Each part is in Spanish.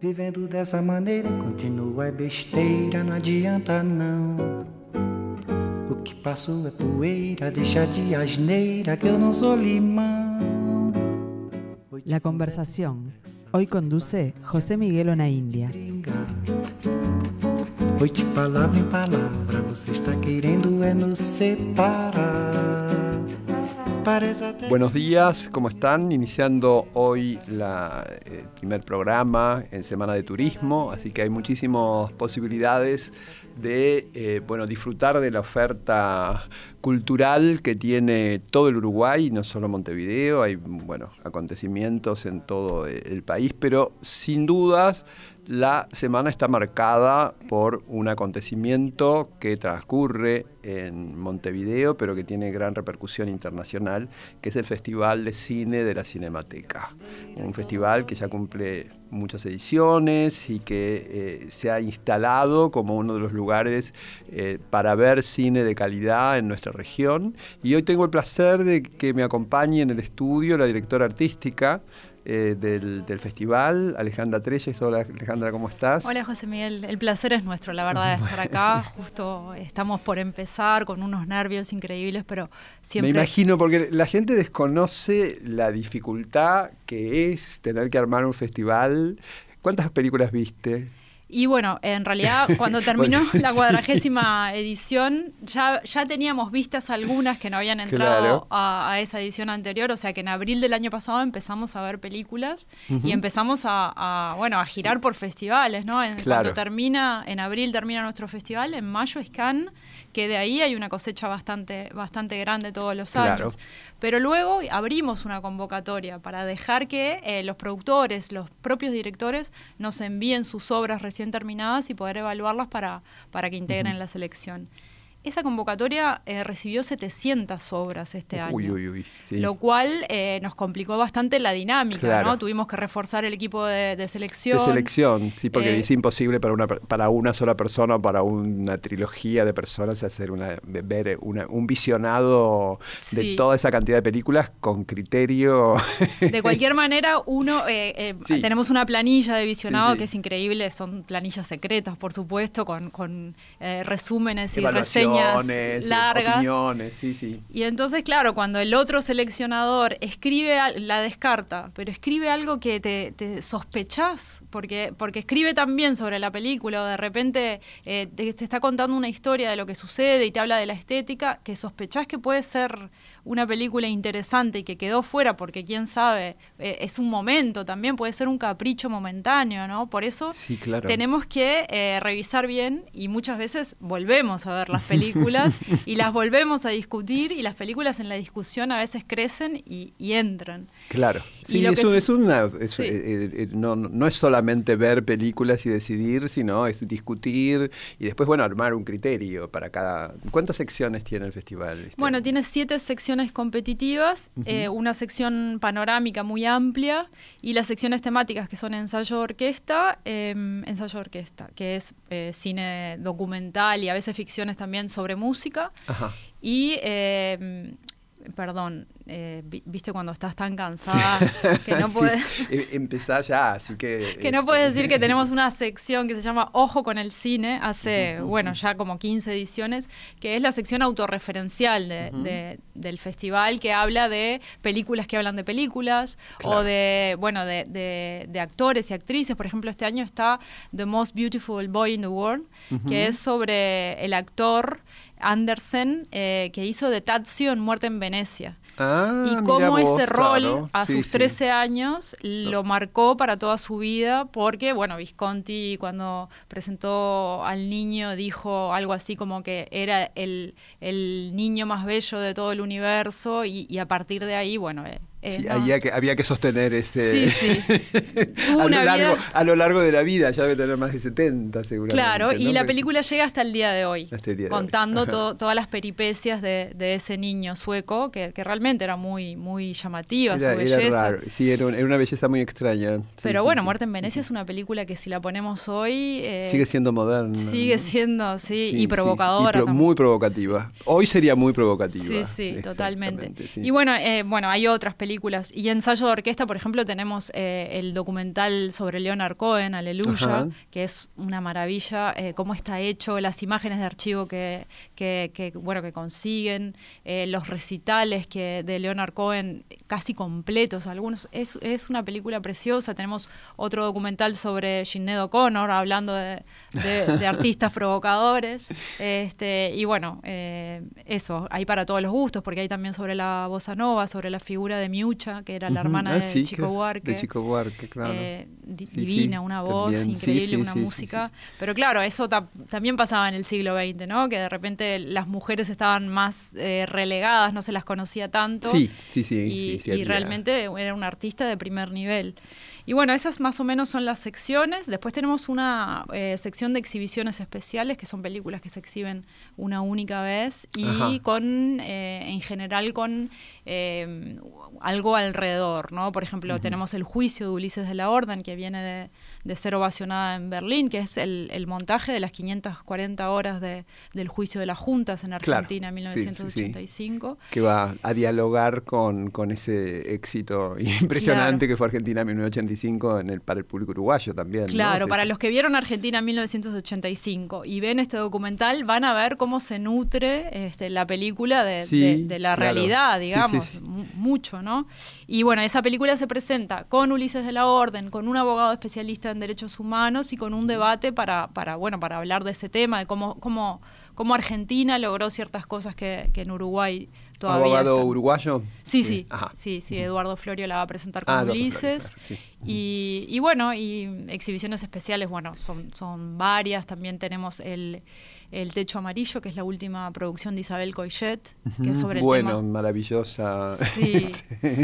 Vivendo dessa maneira, continua é besteira, não adianta não. O que passou é poeira, deixa de asneira que eu não sou limão. La conversación. Hoy conduce José Miguel Ona India. Foi de palavra em palavra, você está querendo é nos separar. Buenos días, ¿cómo están? Iniciando hoy el primer programa en Semana de Turismo, así que hay muchísimas posibilidades de eh, bueno, disfrutar de la oferta cultural que tiene todo el Uruguay, no solo Montevideo, hay bueno, acontecimientos en todo el país, pero sin dudas la semana está marcada por un acontecimiento que transcurre en Montevideo, pero que tiene gran repercusión internacional, que es el Festival de Cine de la Cinemateca. Un festival que ya cumple muchas ediciones y que eh, se ha instalado como uno de los lugares eh, para ver cine de calidad en nuestra región. Y hoy tengo el placer de que me acompañe en el estudio la directora artística, eh, del, del, festival, Alejandra Treyes. Hola Alejandra, ¿cómo estás? Hola José Miguel, el placer es nuestro, la verdad, de estar acá. Justo estamos por empezar con unos nervios increíbles, pero siempre... Me imagino, porque la gente desconoce la dificultad que es tener que armar un festival. ¿Cuántas películas viste? Y bueno, en realidad cuando terminó bueno, la cuadragésima edición ya, ya teníamos vistas algunas que no habían entrado claro. a, a, esa edición anterior, o sea que en abril del año pasado empezamos a ver películas uh -huh. y empezamos a, a, bueno, a girar por festivales, ¿no? En, claro. Cuando termina, en abril termina nuestro festival, en mayo es Cannes, que de ahí hay una cosecha bastante, bastante grande todos los claro. años. Pero luego abrimos una convocatoria para dejar que eh, los productores, los propios directores, nos envíen sus obras recién terminadas y poder evaluarlas para, para que integren uh -huh. la selección. Esa convocatoria eh, recibió 700 obras este año, uy, uy, uy, sí. lo cual eh, nos complicó bastante la dinámica, claro. ¿no? Tuvimos que reforzar el equipo de, de selección. De selección, sí, porque Eh, es imposible para una, para una sola persona o para una trilogía de personas hacer una, ver una, un visionado Sí. de toda esa cantidad de películas con criterio. De cualquier manera, uno eh, Sí. tenemos una planilla de visionado que es increíble, son planillas secretas, por supuesto, con, con resúmenes y reseñas Evaluaciones, largas. opiniones, sí, sí. Y entonces, claro, cuando el otro seleccionador escribe, la descarta, pero escribe algo que te, te sospechás, porque, porque escribe también sobre la película, o de repente eh, te, te está contando una historia de lo que sucede y te habla de la estética, que sospechás que puede ser una película interesante y que quedó fuera, porque quién sabe, eh, es un momento también, puede ser un capricho momentáneo, ¿no? Por eso Sí, claro. tenemos que eh, revisar bien y muchas veces volvemos a ver las películas y las volvemos a discutir y las películas en la discusión a veces crecen y, y entran. Claro. Y Sí, lo es, que un- su- es una. es- Sí. eh, no, no es solamente ver películas y decidir, sino es discutir y después, bueno, armar un criterio para cada. ¿Cuántas secciones tiene el festival? este Bueno, tiene siete secciones competitivas, eh, una sección panorámica muy amplia y las secciones temáticas que son ensayo-orquesta, eh, ensayo-orquesta, que es eh, cine documental y a veces ficciones también sobre música. Ajá. Y, eh, perdón, eh, vi- viste cuando estás tan cansada que no Sí, puedes... eh, empezá ya, así que. Que no puedes decir que tenemos una sección que se llama Ojo con el cine, hace, bueno, ya como 15 ediciones, que es la sección autorreferencial de- de- del festival, que habla de películas que hablan de películas, Claro. o de, bueno, de, de- de actores y actrices. Por ejemplo, este año está The Most Beautiful Boy in the World, que es sobre el actor Andersen, eh, que hizo de Tazio en Muerte en Venecia Ah, y cómo vos, ese rol claro. a Sí, sus sí. 13 años lo marcó para toda su vida porque, bueno, Visconti cuando presentó al niño dijo algo así como que era el, el niño más bello de todo el universo y, y a partir de ahí, bueno... eh, eh, Sí, no. había, que, había que sostener ese. Sí, sí. Tuvo a, lo largo, vida- a lo largo de la vida, ya debe tener más de 70 seguramente. Claro, y ¿no? la Porque- película llega hasta el día de hoy, de contando to- todas las peripecias de, de ese niño sueco, que, que realmente era muy, muy llamativa Era, su era belleza. raro. Sí, era, un- era una belleza muy extraña. Sí, Pero bueno. Muerte en Venecia es una película que si la ponemos hoy... eh, Sigue siendo moderna. sigue siendo, sí, y provocadora. y pro- muy provocativa. Hoy sería muy provocativa. Sí, sí, totalmente. Y bueno, eh, bueno, hay otras películas películas. Y ensayo de orquesta, por ejemplo, tenemos eh, el documental sobre Leonard Cohen, Aleluya, Ajá. que es una maravilla, eh, cómo está hecho, las imágenes de archivo que, que, que, bueno, que consiguen, eh, los recitales que de Leonard Cohen casi completos, algunos. Es, es una película preciosa. Tenemos otro documental sobre Sinead O'Connor, hablando de, de- de artistas provocadores. Este, y bueno, eh, eso, hay para todos los gustos, porque hay también sobre la bossa nova, sobre la figura de Miucha, que era la hermana Ah, de sí, Chico que- Buarque. De Chico Buarque, claro. Eh, di- Sí, divina, sí, una voz también. Increíble, una música. Pero claro, eso ta- también pasaba en el siglo XX, ¿no? Que de repente las mujeres estaban más eh, relegadas, no se las conocía tanto. Sí, sí, sí, Y, sí, y realmente era un artista de primer nivel. Y bueno, esas más o menos son las secciones. Después tenemos una eh, sección de exhibiciones especiales, que son películas que se exhiben una única vez y Ajá. con, eh, en general, con eh, algo alrededor, ¿no? Por ejemplo, tenemos el juicio de Ulises de la Orden, que viene de, de ser ovacionada en Berlín, que es el, el montaje de las 540 horas de- del juicio de las juntas en Claro, Argentina en sí, sí, sí. 1985. que va a dialogar con, con ese éxito impresionante que fue Argentina en 1985 en el, para el público uruguayo también. Claro, para sí. los que vieron Argentina en 1985 y ven este documental, van a ver cómo se nutre este, la película de, Sí, de- de la claro. realidad, digamos, sí. mucho, ¿no? Y bueno, esa película se presenta con Ulises de la Orden, con un abogado especialista en derechos humanos y con un debate para, para bueno, para hablar de ese tema, de cómo, cómo, cómo Argentina logró ciertas cosas que, que en Uruguay todavía ¿Abogado están. uruguayo? Sí, sí, Ajá. sí, sí, Eduardo Florio la va a presentar con Ah, Eduardo Ulises. Florio, claro, sí. Y, y bueno, y exhibiciones especiales, bueno, son, son varias. También tenemos el, el Techo Amarillo, que es la última producción de Isabel Coixet, que es sobre el bueno, tema. maravillosa. Sí,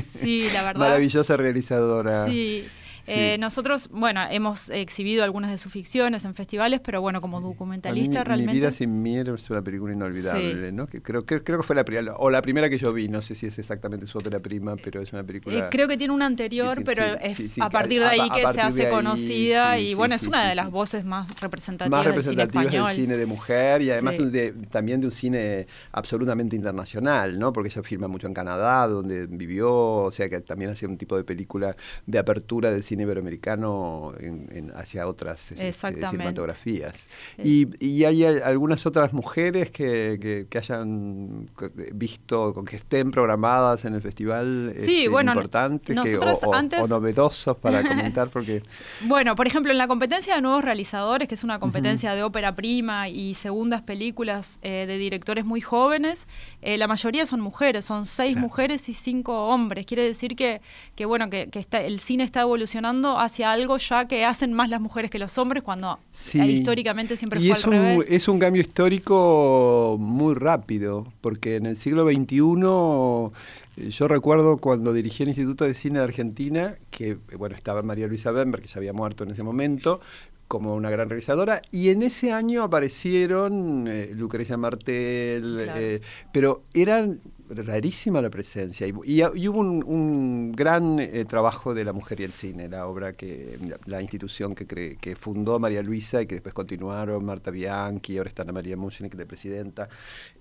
sí, la verdad. Maravillosa realizadora. Sí. Eh, nosotros, bueno, hemos exhibido algunas de sus ficciones en festivales, pero bueno, como A mí documentalista realmente. Mi vida sin mí es una película inolvidable, Sí. ¿no? Que creo, que creo que fue la primera, o la primera que yo vi, no sé si es exactamente su ópera prima, pero es una película... Eh, creo que tiene un anterior, pero sí, es sí, a partir de ahí a que se hace ahí, conocida y bueno, es una de las voces más representativas, más del cine representativas español. del cine de mujer y además de- también de un cine absolutamente internacional, ¿no? Porque ella filma mucho en Canadá, donde vivió, o sea que también hacía un tipo de película de apertura del cine iberoamericano en- en- hacia otras este, cinematografías. Eh. Y, y hay al- algunas otras mujeres que, que- que hayan visto, con que estén programadas en el festival Sí, este, bueno, importantes que- o, antes- o novedosos para comentar, porque Bueno, por ejemplo, en la competencia de nuevos realizadores, que es una competencia de ópera prima y segundas películas eh, de directores muy jóvenes, eh, la mayoría son mujeres, son seis Claro. mujeres y cinco hombres. Quiere decir que, que bueno, que, que está, el cine está evolucionando hacia algo ya que hacen más las mujeres que los hombres, cuando Sí. eh, históricamente siempre y fue es al un, revés. es un cambio histórico muy rápido, porque en el siglo XXI, eh, yo recuerdo cuando dirigí el Instituto de Cine de Argentina, que bueno, estaba María Luisa Bember, que ya había muerto en ese momento, como una gran realizadora, y en ese año aparecieron eh, Lucrecia Martel, Claro. eh, pero eran rarísima la presencia y, y- y hubo un, un gran eh, trabajo de la mujer y el cine, la obra que la, la institución que, cre- que fundó María Luisa y que después continuaron Marta Bianchi, ahora está Ana María Mushnik de presidenta,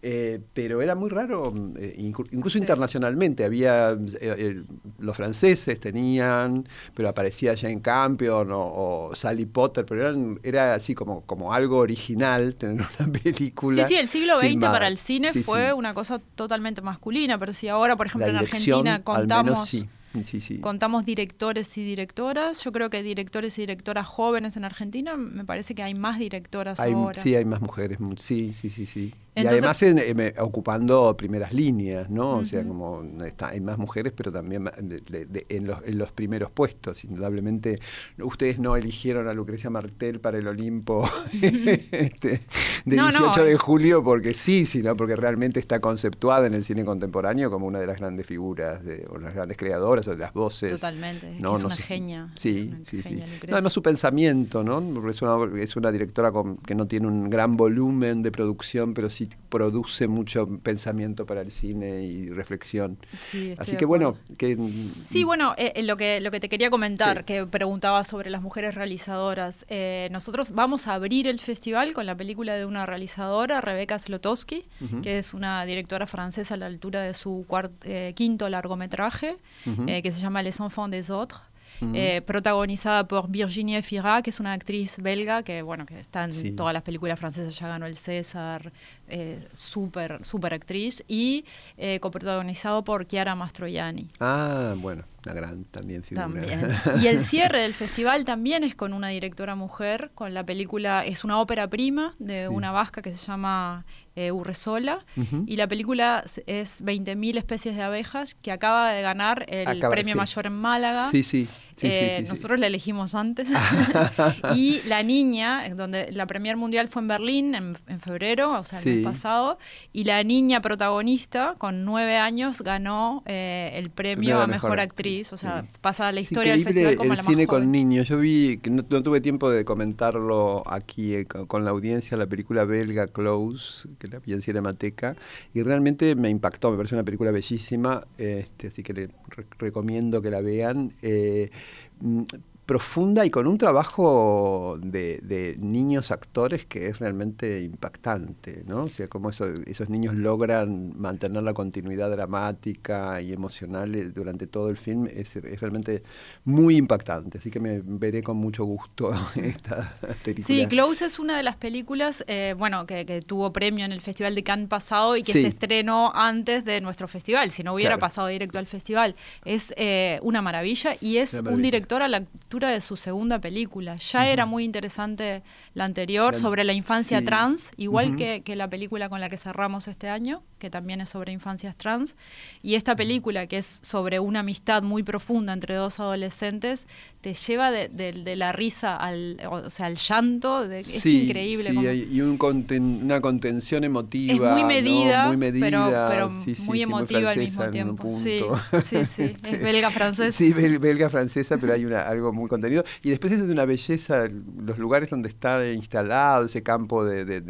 Eh, pero era muy raro, eh, inclu- incluso Sí. internacionalmente, había eh, eh, los franceses tenían, pero aparecía Jane Campion o, o Sally Potter, pero eran, era así como, como algo original tener una película. Sí, sí, el siglo XX filmada. para el cine Sí, fue sí. una cosa totalmente masculina, pero si ahora, por ejemplo, en Argentina contamos, menos sí. Sí, sí. contamos directores y directoras, yo creo que directores y directoras jóvenes en Argentina, me parece que hay más directoras Hay- ahora. sí, hay más mujeres, mu- sí, sí, sí, sí. Entonces- y además en- eh, ocupando primeras líneas, ¿no? O sea, como está, hay más mujeres, pero también de- de- de- en, los, en los primeros puestos. Indudablemente, ustedes no eligieron a Lucrecia Martel para el Olimpo este, de No, no, 18 de es- julio porque sí, sino porque realmente está conceptuada en el cine contemporáneo como una de las grandes figuras, de, o las grandes creadoras, o de las voces. Totalmente, es que una genia. Sí, una sí, sí. genia, además su pensamiento, ¿no? Porque es una, es una directora con- que no tiene un gran volumen de producción, pero sí produce mucho pensamiento para el cine y reflexión. Sí, Así que bueno, que Sí, bueno, eh, eh, lo, que, lo que te quería comentar, Sí. que preguntaba sobre las mujeres realizadoras. Eh, nosotros vamos a abrir el festival con la película de una realizadora, Rebecca Slotowski, que es una directora francesa a la altura de su eh, quinto largometraje, que se llama Les Enfants des Autres. Eh, protagonizada por Virginie Fira, que es una actriz belga que bueno que está en Sí. todas las películas francesas, ya ganó el César, eh, súper super actriz, y eh, coprotagonizado por Chiara Mastroianni. Ah, bueno, una gran también figura. También. Y el cierre del festival también es con una directora mujer, con la película, es una ópera prima de Sí. una vasca que se llama eh, Urresola, y la película es 20.000 especies de abejas, que acaba de ganar el Acaba- premio sí. mayor en Málaga. Sí, sí. sí, sí, Eh, sí, sí. nosotros la elegimos antes. y La Niña, donde la premier mundial fue en Berlín en, en febrero, o sea, el mes pasado. Y la niña protagonista, con nueve años, ganó eh, el premio a mejor, mejor actriz. O sea, pasa la historia del festival como el la cine más joven. con niños. Yo vi, que no, no tuve tiempo de comentarlo aquí eh, con, con la audiencia, la película belga Close, que la vi en Cinemateca, y realmente me impactó, me pareció una película bellísima, este, así que le re- recomiendo que la vean. Eh, mm, profunda y con un trabajo de, de niños actores que es realmente impactante, ¿no? O sea, cómo eso- esos niños logran mantener la continuidad dramática y emocional eh, durante todo el film es, es realmente muy impactante. Así que me veré con mucho gusto esta película. Sí, Close es una de las películas, eh, bueno, que, que tuvo premio en el Festival de Cannes pasado y que Sí. se estrenó antes de nuestro festival. Si no hubiera Claro. pasado directo al festival, es eh, una maravilla y es un director a la de su segunda película. Ya era muy interesante la anterior La- sobre la infancia sí. trans, igual Ujú. que, que la película con la que cerramos este año, que también es sobre infancias trans. Y esta película, que es sobre una amistad muy profunda entre dos adolescentes, te lleva de, de- de la risa al, o sea, al llanto. de- es Sí, increíble. sí, cómo- hay- y un conten- una contención emotiva. es muy ¿no? medida, muy medida, pero, pero muy emotiva al francesa mismo tiempo. Sí, sí, sí, es belga francesa. Sí, bel- belga francesa, pero hay una, algo muy contenido. Y después es de una belleza, los lugares donde está instalado ese campo de, de,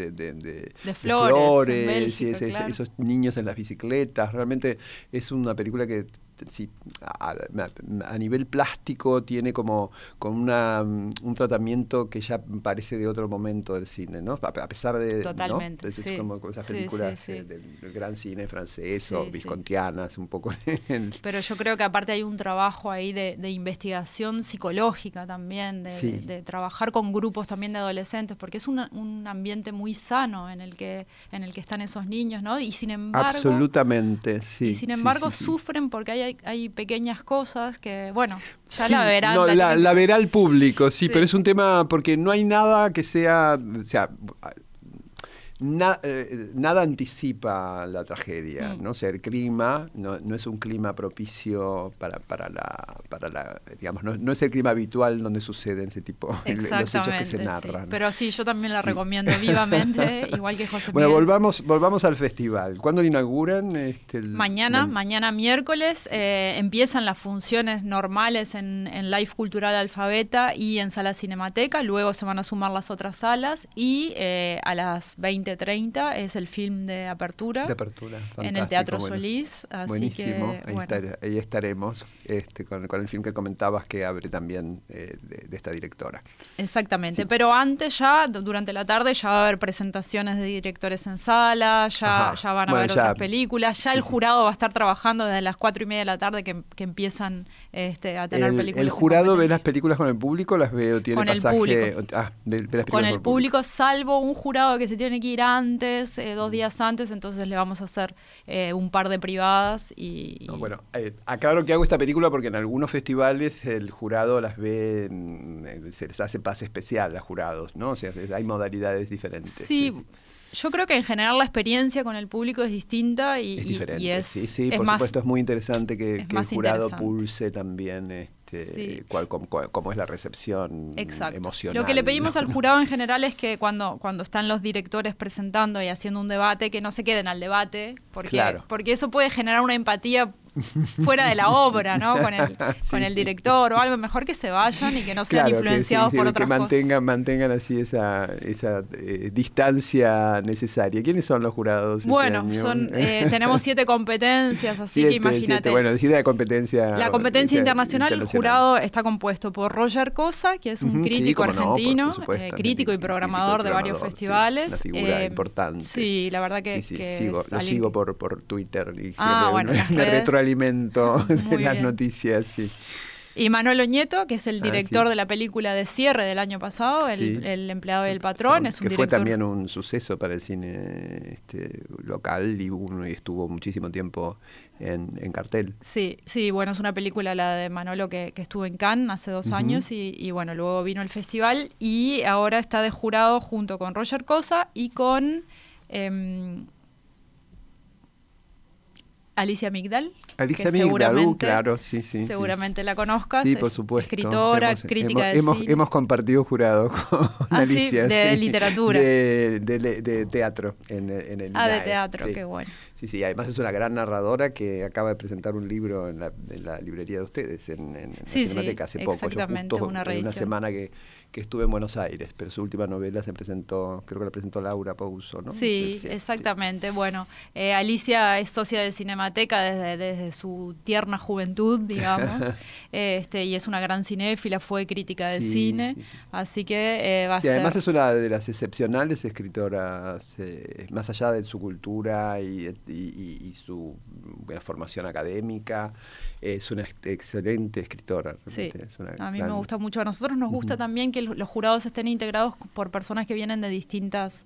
flores, y ese- ese- claro. esos niños en las bicicletas. Realmente es una película que sí, a, a- nivel plástico tiene como, como una, mm, un tratamiento que ya parece de otro momento del cine, ¿no? A, a pesar de... ¿no? Totalmente, Es sí. como esas películas sí, sí. eh, del, del gran cine francés o viscontianas, un poco. en- Pero yo creo que aparte hay un trabajo ahí de, de investigación psicológica también, de, de- de trabajar con grupos también de adolescentes, porque es una- un ambiente muy sano en el que en el que están esos niños, ¿no? Y sin embargo, Absolutamente, sí. y sin embargo sufren porque hay, hay, hay pequeñas cosas que, bueno, ya Sí, la verán. no, la la, tienen- la verá el público, sí, Sí. pero es un tema porque no hay nada que sea, o sea, na- eh, nada anticipa la tragedia, Mm. ¿no? O sea, el clima no, no es un clima propicio para, para la, para la, digamos, no, no es el clima habitual donde suceden ese tipo, los hechos que se sí. narran. Pero sí, yo también la recomiendo vivamente, igual que José Bueno, Miguel. volvamos, volvamos al festival. ¿Cuándo lo inauguran? Este, el- Mañana, el- mañana miércoles, eh, empiezan las funciones normales en, en Life Cultural Alfabeta y en Sala Cinemateca, luego se van a sumar las otras salas y eh, a las 20.30 es el film de apertura, de apertura. en el Teatro bueno. Solís, así Buenísimo, que ahí, bueno. estar- ahí estaremos este, con, con el film que comentabas que abre también eh, de, de esta directora. Exactamente, Sí. pero antes ya, durante la tarde, ya va a haber presentaciones de directores en sala, ya, Ajá. ya van a Bueno, ver ya- otras películas, ya sí, el jurado va a estar trabajando desde las cuatro y media de la tarde que, que empiezan este, a tener El, películas. el jurado ve las películas con el público, las ve o tiene Con el pasaje. público. Ah, ve- ve las películas con el por público, salvo un jurado que se tiene que ir antes, eh, dos días antes, entonces le vamos a hacer eh, un par de privadas y... No, bueno, eh, aclaro que hago esta película porque en algunos festivales el jurado las ve, mm, eh, se les hace pase especial a jurados, ¿no? O sea, hay modalidades diferentes. sí, yo creo que en general la experiencia con el público es distinta y Es diferente, y es, sí, sí, es por más, supuesto es muy interesante que, el jurado pulse también este, Sí. cuál, cómo, cómo es la recepción Exacto. emocional. Lo que le pedimos ¿no? al jurado en general es que cuando, cuando están los directores presentando y haciendo un debate, que no se queden al debate, porque, Claro. porque eso puede generar una empatía fuera de la obra, ¿no? Con el, Sí. con el director o algo, mejor que se vayan y que no sean Claro, que influenciados sí, sí, por que otras mantengan, mantengan así esa, esa eh, distancia necesaria. ¿Quiénes son los jurados? este Bueno, son, eh, tenemos siete competencias, así Siete, que imagínate. siete. Bueno, decide la competencia. La competencia eh, internacional, el jurado está compuesto por Roger Cosa, que es un sí, crítico cómo no, por- argentino, por supuesto, eh, crítico y programador de varios festivales. una figura Eh, importante. Sí, la verdad que, que sigo, es lo sigo que- por, por Twitter y Ah, bueno, me, las me retroalimento de las bien. noticias, sí. Y Manolo Nieto, que es el Ah, director sí. de la película de cierre del año pasado, el, Sí. el empleado del patrón, es un que fue director. también un suceso para el cine este, local y, estuvo muchísimo tiempo en, en cartel. Sí, sí, bueno, es una película la de Manolo que, que estuvo en Cannes hace dos años y, y, bueno, luego vino el festival y ahora está de jurado junto con Roger Cosa y con em, Alicia Migdal. Alicia que Migdal, uh, claro, sí, sí. sí. seguramente la conozcas. Sí, por supuesto. Escritora, Hemos- crítica hemos, de hemos, cine. hemos compartido jurado con Ah, sí, Alicia. de sí. literatura. De, de- de teatro en, el- en el ah, de teatro, qué bueno. Sí, sí, además es una gran narradora que acaba de presentar un libro en la, en la librería de ustedes, en, en la sí, Cinemateca, hace poco. Yo exactamente, justo una en una semana que, que estuve en Buenos Aires, pero su última novela se presentó, creo que la presentó Laura Pouso, ¿no? Sí, exactamente. Bueno, eh, Alicia es socia de Cinemateca desde, desde su tierna juventud, digamos, este, y es una gran cinéfila, fue crítica de Sí, cine, sí, sí. así que eh, va a además ser... es una de las excepcionales escritoras, eh, más allá de su cultura y, y- y- y su buena formación académica, es una ex- excelente escritora. Sí, realmente, es una a mí gran- me gusta mucho. A nosotros nos gusta también que los jurados estén integrados por personas que vienen de distintas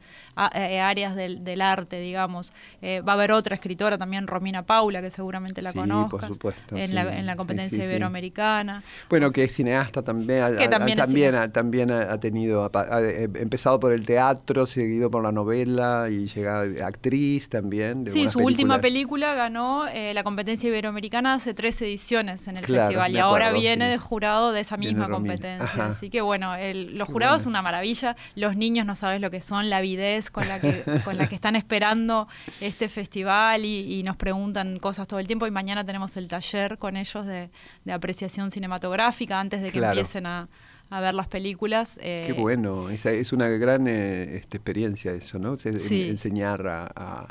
eh, áreas del, del arte, digamos. Eh, va a haber otra escritora también, Romina Paula, que seguramente la Sí, por conozcas. supuesto, en, sí, la, en la competencia iberoamericana. Bueno, que es cineasta también, Que ha- también ha, también ha tenido, ha, empezado por el teatro, seguido por la novela y llega actriz también. de Sí, su última película ganó eh, la competencia iberoamericana hace tres ediciones en el Claro, festival y ahora viene sí. de jurado de esa misma competencia. Ajá. Así que bueno, el- los jurados es una maravilla. Los niños no sabes lo que son, la avidez con la que, con la que están esperando este festival y, y nos preguntan cosas todo el tiempo. Y mañana tenemos el taller con ellos de, de apreciación cinematográfica antes de que Claro. empiecen a, a ver las películas. eh, Qué bueno, esa es una gran eh, este, experiencia eso, ¿no? Se- Sí. enseñar a, a-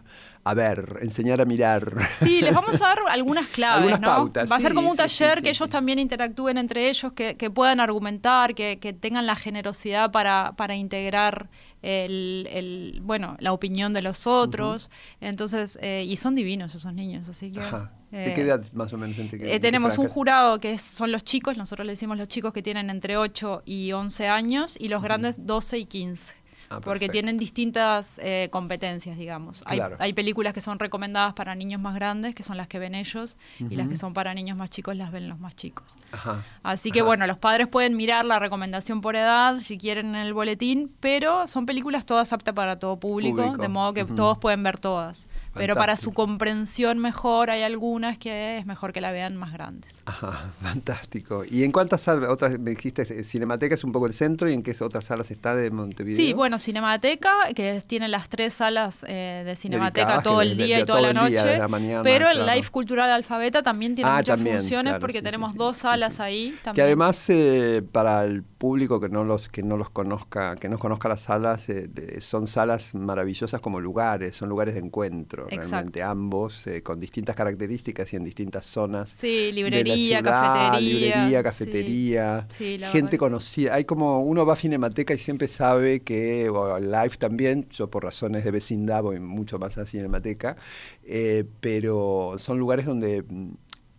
a ver, enseñar a mirar. Sí, les vamos a dar algunas claves, Algunas ¿no? pautas, Va a ser como un sí, taller sí, que ellos también interactúen entre ellos, que, que puedan argumentar, que, que tengan la generosidad para, para integrar el, el, bueno, la opinión de los otros. Entonces, eh, y son divinos esos niños, así que... Ajá. eh, ¿De qué edad más o menos? ¿Entre qué- eh, tenemos un jurado que es- son los chicos, nosotros le decimos los chicos que tienen entre 8 y 11 años y los grandes 12 y 15. Ah, porque tienen distintas eh, competencias, digamos. Hay, Claro. hay películas que son recomendadas para niños más grandes, que son las que ven ellos, y las que son para niños más chicos las ven los más chicos. Ajá. Así que Ajá. bueno, los padres pueden mirar la recomendación por edad si quieren en el boletín, pero son películas todas aptas para todo público, Público. de modo que todos pueden ver todas. Pero para su comprensión mejor hay algunas que es mejor que la vean más grandes. Ajá, fantástico. ¿Y en cuántas salas, otras, me dijiste, eh, Cinemateca es un poco el centro y en qué otras salas está de Montevideo? Sí, bueno, Cinemateca, que tiene las tres salas eh, de Cinemateca Dedicadas, todo que el día y toda la día, noche. de la mañana, pero el claro. Life Cultural Alfabeta también tiene Ah, muchas también, funciones claro, porque sí, tenemos sí, dos sí, salas ahí Que también. además eh, para el público que no los que no los conozca, que no conozca las salas, eh, son salas maravillosas como lugares, son lugares de encuentro, Exacto. realmente ambos eh, con distintas características y en distintas zonas. Sí, de la librería, ciudad, cafetería. librería, cafetería, Sí, gente verdad. conocida. Hay como uno va a Cinemateca y siempre sabe que, o Live también, yo por razones de vecindad voy mucho más a Cinemateca, eh, pero son lugares donde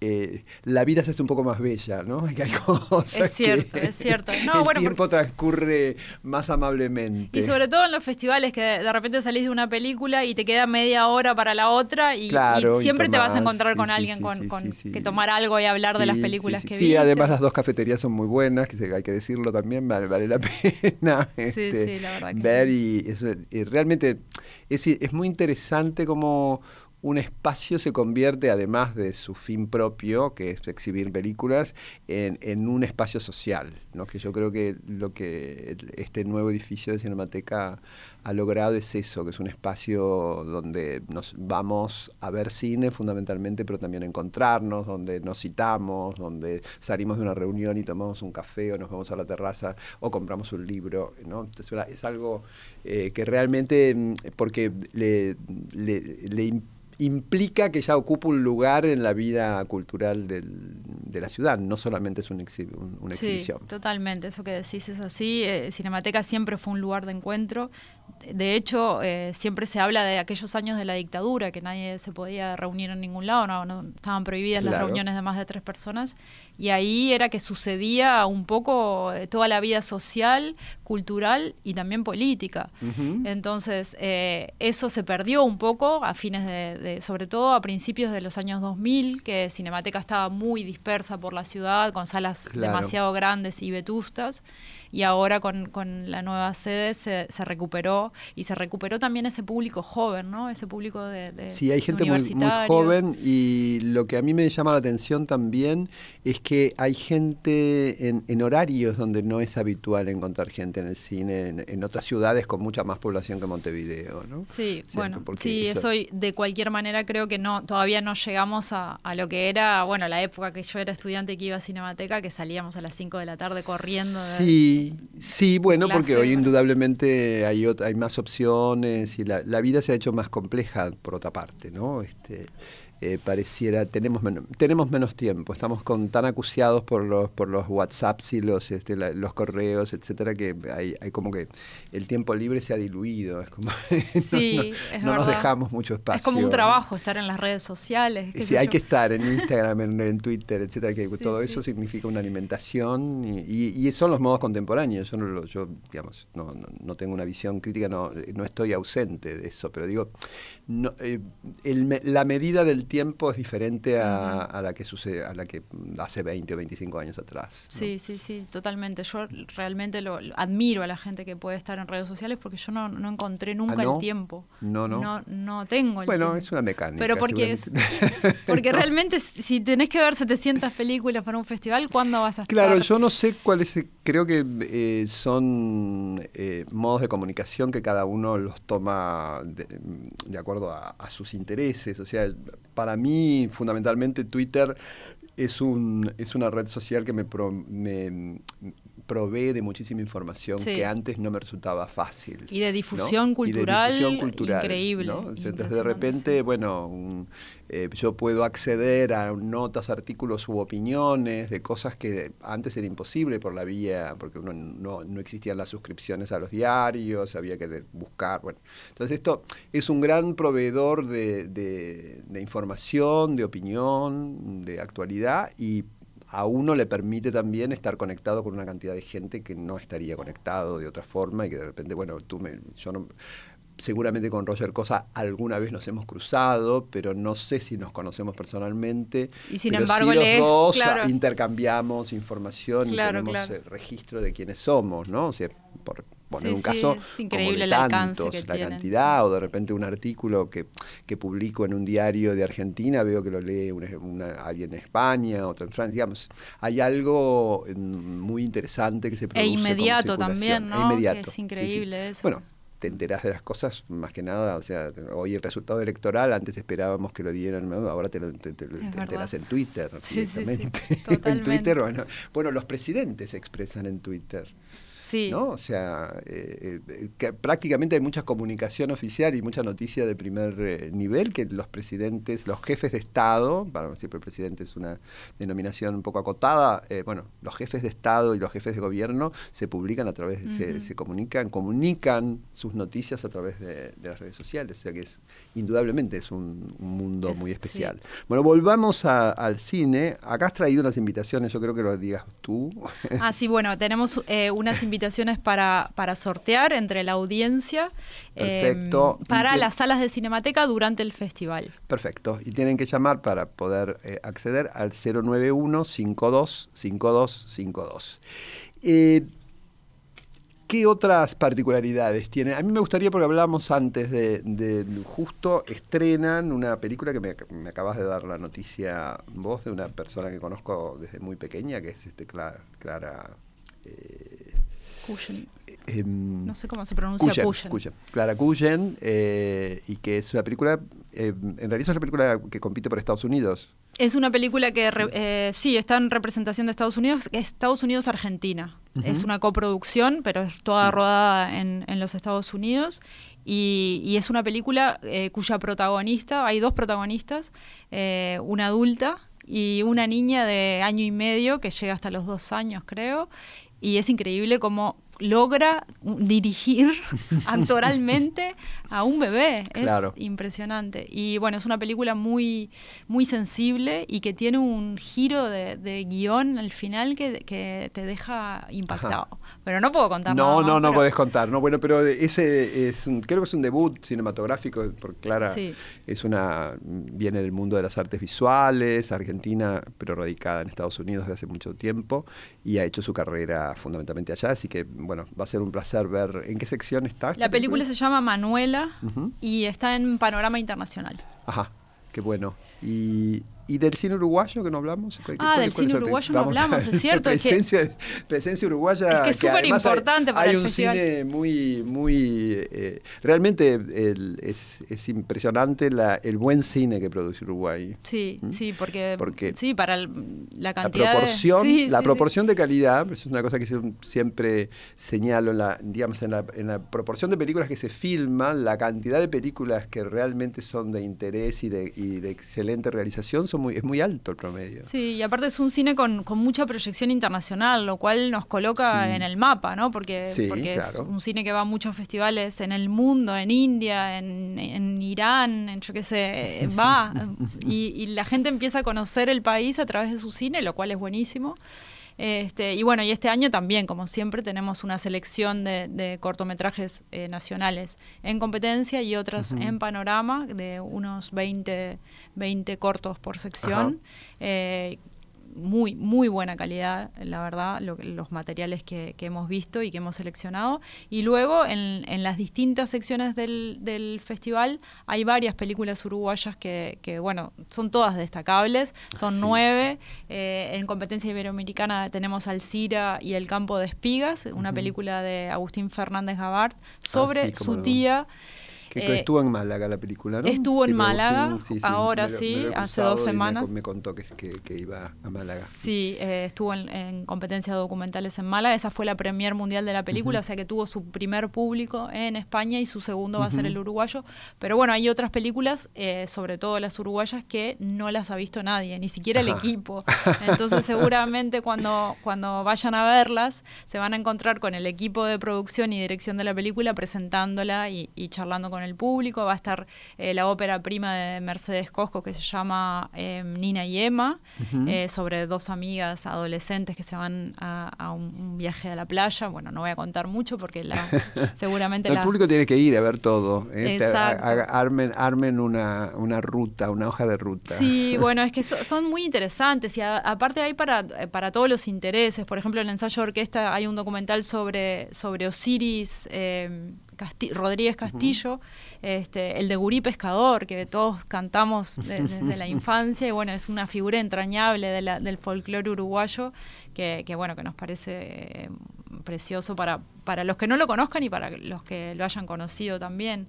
eh, la vida se hace un poco más bella, ¿no? Que hay cosas Es cierto, que es cierto. No, el bueno, tiempo transcurre más amablemente. Y sobre todo en los festivales que de repente salís de una película y te queda media hora para la otra y, y Claro, y siempre te vas a encontrar con sí, alguien sí, con, sí, que tomar algo y hablar de las películas sí, que viste. Sí, además las dos cafeterías son muy buenas, que hay que decirlo también, vale, vale la pena este, sí, la verdad que ver y, eso- y realmente es, es muy interesante como un espacio se convierte, además de su fin propio, que es exhibir películas, en, un espacio social, que yo creo que lo que este nuevo edificio de Cinemateca ha logrado es eso, que es un espacio donde nos vamos a ver cine fundamentalmente, pero también a encontrarnos, donde nos citamos, donde salimos de una reunión y tomamos un café o nos vamos a la terraza o compramos un libro. ¿no? Es algo eh, que realmente, mm, porque le, le, le implica que ya ocupa un lugar en la vida cultural de la ciudad, no solamente es una exhibición. Totalmente, eso que decís es así. Eh, Cinemateca siempre fue un lugar de encuentro. De hecho, eh, siempre se habla de aquellos años de la dictadura, que nadie se podía reunir en ningún lado, no, estaban prohibidas las reuniones de más de tres personas. Y ahí era que sucedía un poco eh, toda la vida social, cultural y también política. Entonces, eso se perdió un poco a fines de sobre todo a principios de los años 2000, que Cinemateca estaba muy dispersa por la ciudad, con salas demasiado grandes y vetustas y ahora con, con la nueva sede se, se, recuperó y se recuperó también ese público joven, ¿no? Ese público de, de Sí, hay gente muy, muy, joven y lo que a mí me llama la atención también es que hay gente en, en horarios donde no es habitual encontrar gente en el cine, en, otras ciudades con mucha más población que Montevideo, ¿no? Sí, bueno, sí, eso, de cualquier manera creo que no todavía no llegamos a, a, lo que era, bueno, la época que yo era estudiante que iba a Cinemateca, que salíamos a las 5 de la tarde corriendo. Sí, Sí, bueno, porque hoy indudablemente hay, hay más opciones y la, la, vida se ha hecho más compleja por otra parte, ¿no? Este, eh, pareciera, tenemos, tenemos menos tiempo, estamos con, tan acuciados por los, por los WhatsApps y los, este, los correos, etcétera, que hay, hay, como que el tiempo libre se ha diluido, es como sí, no, nos dejamos mucho espacio. Es como un trabajo estar en las redes sociales. Sí, hay que estar en Instagram, en, Twitter, etcétera, que todo eso significa una alimentación y, y, son los modos contemporáneos. Yo, no, yo digamos, no, no, tengo una visión crítica, no, no estoy ausente de eso, pero digo, no, eh, el, la medida del tiempo es diferente a, la que sucede, a la que hace 20 o 25 años atrás. Sí, sí, sí, totalmente. Yo realmente lo, admiro a la gente que puede estar en redes sociales porque yo no, no encontré nunca ¿Ah, el tiempo. No, no. No, no tengo el bueno, es una mecánica. Pero porque, es, porque realmente si tenés que ver 700 películas para un festival, ¿cuándo vas a estar? Claro, yo no sé cuál es, creo que eh, son eh, modos de comunicación que cada uno los toma de acuerdo a, sus intereses. O sea, para mí, fundamentalmente, Twitter es, un, es una red social que me, me provee de muchísima información que antes no me resultaba fácil. Y de difusión, cultural, increíble. Entonces, de repente, bueno, eh, yo puedo acceder a notas, artículos u opiniones de cosas que antes era imposible por la vía, porque uno no, no existían las suscripciones a los diarios, había que buscar. Bueno, entonces esto es un gran proveedor de, de información, de opinión, de actualidad y a uno le permite también estar conectado con una cantidad de gente que no estaría conectado de otra forma y que de repente, bueno, tú me, yo no, seguramente con Roger Cosa alguna vez nos hemos cruzado, pero no sé si nos conocemos personalmente. Y sin embargo, los dos intercambiamos información y tenemos el registro de quiénes somos, ¿no? O sea, por poner un caso es increíble el alcance que la cantidad o de repente un artículo que, que, publico en un diario de Argentina veo que lo lee una, alguien en España otro en Francia digamos hay algo mm, muy interesante que se e produce e inmediato también e no inmediato. es increíble eso. Bueno te enterás de las cosas más que nada, o sea, hoy el resultado electoral, antes esperábamos que lo dieran, ahora te, lo, te, enterás en Twitter, sí, directamente. en Twitter, bueno, bueno, los presidentes se expresan en Twitter. ¿No? O sea, eh, eh, que prácticamente hay mucha comunicación oficial y mucha noticia de primer eh, nivel que los presidentes, los jefes de Estado, para siempre el presidente es una denominación un poco acotada, bueno, los jefes de Estado y los jefes de gobierno se publican a través, se, comunican, comunican sus noticias a través de, las redes sociales, o sea que es indudablemente es un, mundo muy especial. Bueno, volvamos al cine. Acá has traído unas invitaciones, yo creo que lo digas tú. Ah, sí, bueno, tenemos unas invitaciones invitaciones para, para sortear entre la audiencia em, para las salas de Cinemateca durante el festival. Perfecto. Y tienen que llamar para poder eh, acceder al 091 52 52 52. ¿Qué otras particularidades tiene? A mí me gustaría, porque hablábamos antes de, de justo estrenan una película que me, me, acabas de dar la noticia vos de una persona que conozco desde muy pequeña, que es este Clara... Clara eh, eh, no sé cómo se pronuncia Cuyen. Clara Cuyen, eh, y que es una película, eh, en realidad es una película que compite por Estados Unidos. Es una película que eh, sí está en representación de Estados Unidos, Estados Unidos-Argentina. Es una coproducción, pero es toda rodada en, los Estados Unidos. Y, es una película eh, cuya protagonista, hay dos protagonistas, eh, una adulta y una niña de año y medio que llega hasta los dos años, creo. Y es increíble cómo logra dirigir actoralmente a un bebé. Es impresionante. Y bueno, es una película muy, muy sensible y que tiene un giro de, guion al final que, te deja impactado. Pero no puedo contar no, nada. No, no, no podés contar. No, bueno, pero ese es un, creo que es un debut cinematográfico, porque Clara es una, viene del mundo de las artes visuales, argentina, pero radicada en Estados Unidos desde hace mucho tiempo y ha hecho su carrera fundamentalmente allá, así que bueno, va a ser un placer ver en qué sección está. La película, se llama Manuela y está en Panorama Internacional. Ajá, qué bueno. Y, ¿Y del cine uruguayo que no hablamos? Ah, del cine uruguayo no hablamos, es cierto. presencia, es que, presencia uruguaya. Es que es súper importante para hay el festival. Un cine muy, muy. Eh, realmente es, es, impresionante la, el buen cine que produce Uruguay. Sí, ¿Mm? sí, porque, porque, Sí, para la cantidad. La proporción, de, la proporción de calidad, es una cosa que siempre señalo, en la, digamos, en la, en la proporción de películas que se filman, la cantidad de películas que realmente son de interés y de, y de excelente realización son es muy alto el promedio. Sí, y aparte es un cine con, mucha proyección internacional, lo cual nos coloca en el mapa, ¿no? Porque, porque es un cine que va a muchos festivales en el mundo, en India, en, Irán, en yo qué sé, va. y, y la gente empieza a conocer el país a través de su cine, lo cual es buenísimo. Este, y bueno, y este año también, como siempre, tenemos una selección de, cortometrajes eh, nacionales en competencia y otros en panorama, de unos 20, 20 cortos por sección muy, muy buena calidad, la verdad, los materiales que, hemos visto y que hemos seleccionado. Y luego en, las distintas secciones del, festival hay varias películas uruguayas que, bueno, son todas destacables, son nueve. Eh, en competencia iberoamericana tenemos Alcira y El campo de espigas, una película de Agustín Fernández Gabart sobre ah, su tía. Que eh, estuvo en Málaga la película, ¿no? Estuvo en Málaga, ahora sí, hace dos semanas. Me, contó que, que, iba a Málaga. Sí, eh, estuvo en, en, competencias documentales en Málaga. Esa fue la premier mundial de la película, o sea que tuvo su primer público en España y su segundo va a ser el uruguayo. Pero bueno, hay otras películas, eh, sobre todo las uruguayas, que no las ha visto nadie, ni siquiera el equipo. Entonces seguramente cuando, cuando vayan a verlas se van a encontrar con el equipo de producción y dirección de la película presentándola y, y charlando con el público. Va a estar eh, la ópera prima de Mercedes Cosco que se llama em, Nina y Emma, eh, sobre dos amigas adolescentes que se van a, un, viaje a la playa. Bueno, no voy a contar mucho porque la, seguramente... el público tiene que ir a ver todo. ¿eh? armen, armen una, una, ruta, una hoja de ruta. Sí, bueno, es que son muy interesantes y aparte hay para, para todos los intereses. Por ejemplo, en el ensayo de orquesta hay un documental sobre, sobre Osiris. Em, Rodríguez Castillo, este, el de Gurí Pescador, que todos cantamos desde la infancia, y bueno, es una figura entrañable del folclore uruguayo que, bueno, que nos parece eh, precioso para, para los que no lo conozcan y para los que lo hayan conocido también.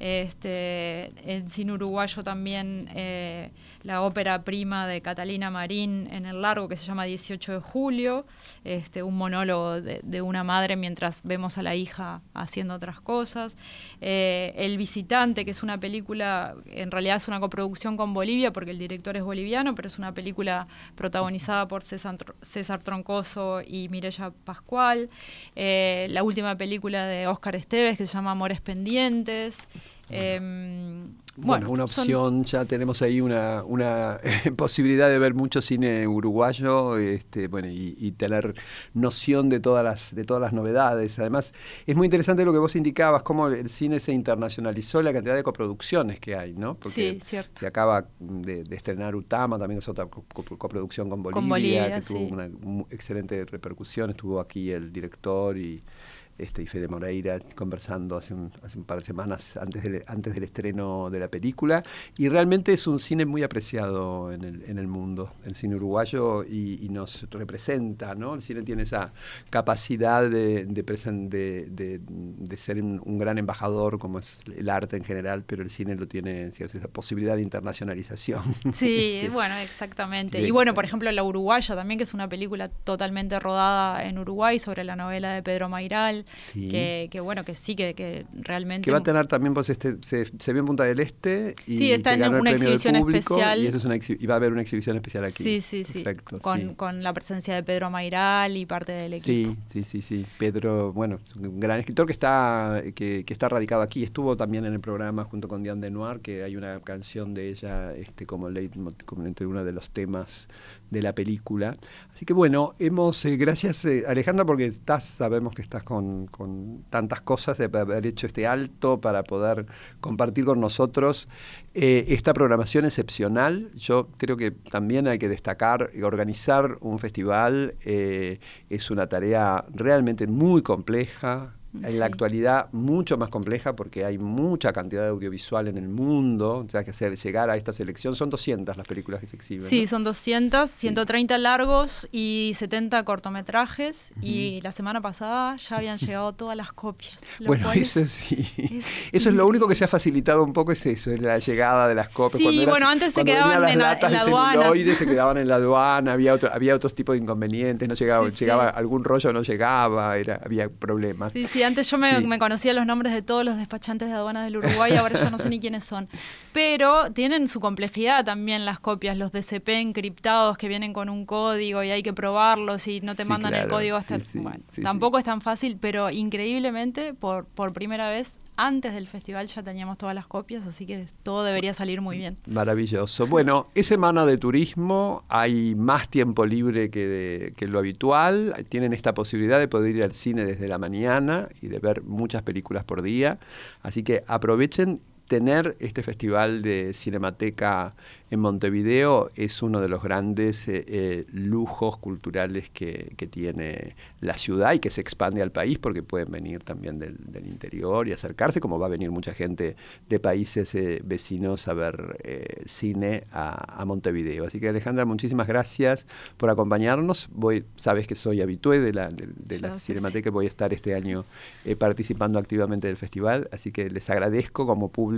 Este, en cine uruguayo también eh, la ópera prima de Catalina Marín en el largo que se llama 18 de julio, este, un monólogo de, una madre mientras vemos a la hija haciendo otras cosas. Eh, el visitante, que es una película, en realidad es una coproducción con Bolivia porque el director es boliviano, pero es una película protagonizada por César, Troncoso y Mireya Pascual. Eh, la última película de Óscar Esteves que se llama Amores Pendientes. Em, bueno, una opción, ya tenemos ahí una, una posibilidad de ver mucho cine uruguayo este, bueno, y, tener noción de todas, las, de todas las novedades. Además, es muy interesante lo que vos indicabas, cómo el cine se internacionalizó, la cantidad de coproducciones que hay, ¿no? Porque sí, cierto. Se acaba de, estrenar Utama, también es otra coproducción con Bolivia, que tuvo una excelente repercusión. Estuvo aquí el director y este, y Fede Moreira conversando hace un, hace un par de semanas antes del, antes del estreno de la película. Y realmente es un cine muy apreciado en el, en el mundo, el cine uruguayo, y, y nos representa, ¿no? El cine tiene esa capacidad de, de, de, de ser un, un, gran embajador, como es el arte en general, pero el cine lo tiene, ¿cierto? esa posibilidad de internacionalización. Sí, bueno, exactamente. Y bueno, por ejemplo, La Uruguaya también, que es una película totalmente rodada en Uruguay sobre la novela de Pedro Mairal, que, que, bueno, que sí, que, que, realmente... Que va a tener también, pues, este, se, se vio en Punta del Este y sí, está en una exhibición especial. Y, eso es una y va a haber una exhibición especial aquí. Sí, sí, sí. Perfecto, con, sí. con la presencia de Pedro Mairal y parte del equipo. Sí, sí, sí, sí. Pedro, bueno, es un gran escritor que está, que, que está radicado aquí. Estuvo también en el programa junto con Diane Denoir, que hay una canción de ella este, como, como entre uno de los temas de la película. Así que bueno, hemos, eh, gracias eh, Alejandra, porque estás, sabemos que estás con, con, tantas cosas de haber hecho este alto para poder compartir con nosotros eh, esta programación excepcional. Yo creo que también hay que destacar, organizar un festival eh, es una tarea realmente muy compleja, en sí. la actualidad mucho más compleja porque hay mucha cantidad de audiovisual en el mundo, o sea, que hacer, llegar a esta selección, son 200 las películas que se exhiben. Sí, ¿no? son 200, 130 sí. largos y 70 cortometrajes uh -huh. y la semana pasada ya habían llegado todas las copias. Bueno, eso sí. Es eso es lo único que se ha facilitado un poco, es eso, es la llegada de las copias. Sí, cuando eras, bueno, antes se quedaban en la, en la aduana. se quedaban en la aduana, había, otro, había otros tipos de inconvenientes, no llegaba, sí, llegaba algún rollo no llegaba, era, había problemas. Sí, sí, antes yo me, sí. me, conocía los nombres de todos los despachantes de aduanas del Uruguay, ahora ya no sé ni quiénes son. Pero tienen su complejidad también las copias, los DCP encriptados que vienen con un código y hay que probarlos y no te sí, mandan claro. el código hasta el... Bueno, tampoco es tan fácil, pero increíblemente, por, por primera vez, antes del festival ya teníamos todas las copias, así que todo debería salir muy bien. Maravilloso. Bueno, es semana de turismo, hay más tiempo libre que, de, que lo habitual, tienen esta posibilidad de poder ir al cine desde la mañana y de ver muchas películas por día, así que aprovechen tener este festival de Cinemateca en Montevideo es uno de los grandes eh, eh, lujos culturales que, que, tiene la ciudad y que se expande al país porque pueden venir también del, del interior y acercarse, como va a venir mucha gente de países eh, vecinos a ver cine a, a, Montevideo. Así que Alejandra, muchísimas gracias por acompañarnos. Voy, sabes que soy habitué de la, de, de la Cinemateca, voy a estar este año participando activamente del festival, así que les agradezco como público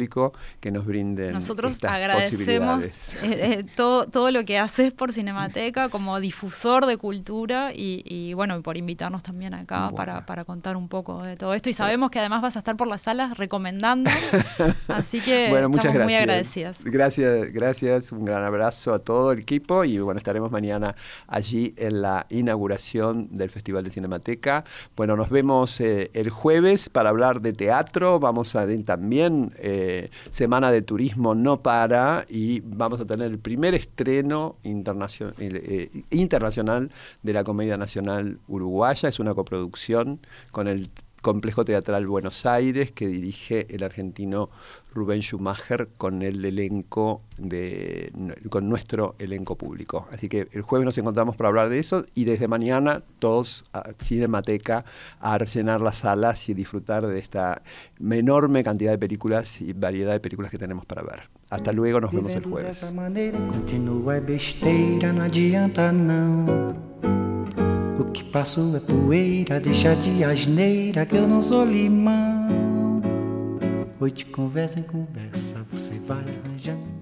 que nos brinden Nosotros estas agradecemos posibilidades. eh, todo, todo lo que haces por Cinemateca como difusor de cultura y, y bueno, por invitarnos también acá bueno. para, para, contar un poco de todo esto. Y sabemos que además vas a estar por las salas recomendando, así que bueno, muchas estamos gracias. muy agradecidas. Gracias, gracias, un gran abrazo a todo el equipo y bueno, estaremos mañana allí en la inauguración del Festival de Cinemateca. Bueno, nos vemos eh, el jueves para hablar de teatro, vamos a también eh, Semana de Turismo no para y vamos a tener el primer estreno internacional, eh, internacional de la Comedia Nacional Uruguaya. Es una coproducción con el Complejo Teatral Buenos Aires que dirige el argentino Rubén Schumacher con el elenco de con nuestro elenco público. Así que el jueves nos encontramos para hablar de eso y desde mañana todos a Cinemateca a rellenar las salas y disfrutar de esta enorme cantidad de películas y variedad de películas que tenemos para ver. Hasta luego, nos vemos el jueves. O que passo é poeira, deixa de asneira que eu não sou limão. De conversa em conversa, você vai arranjando.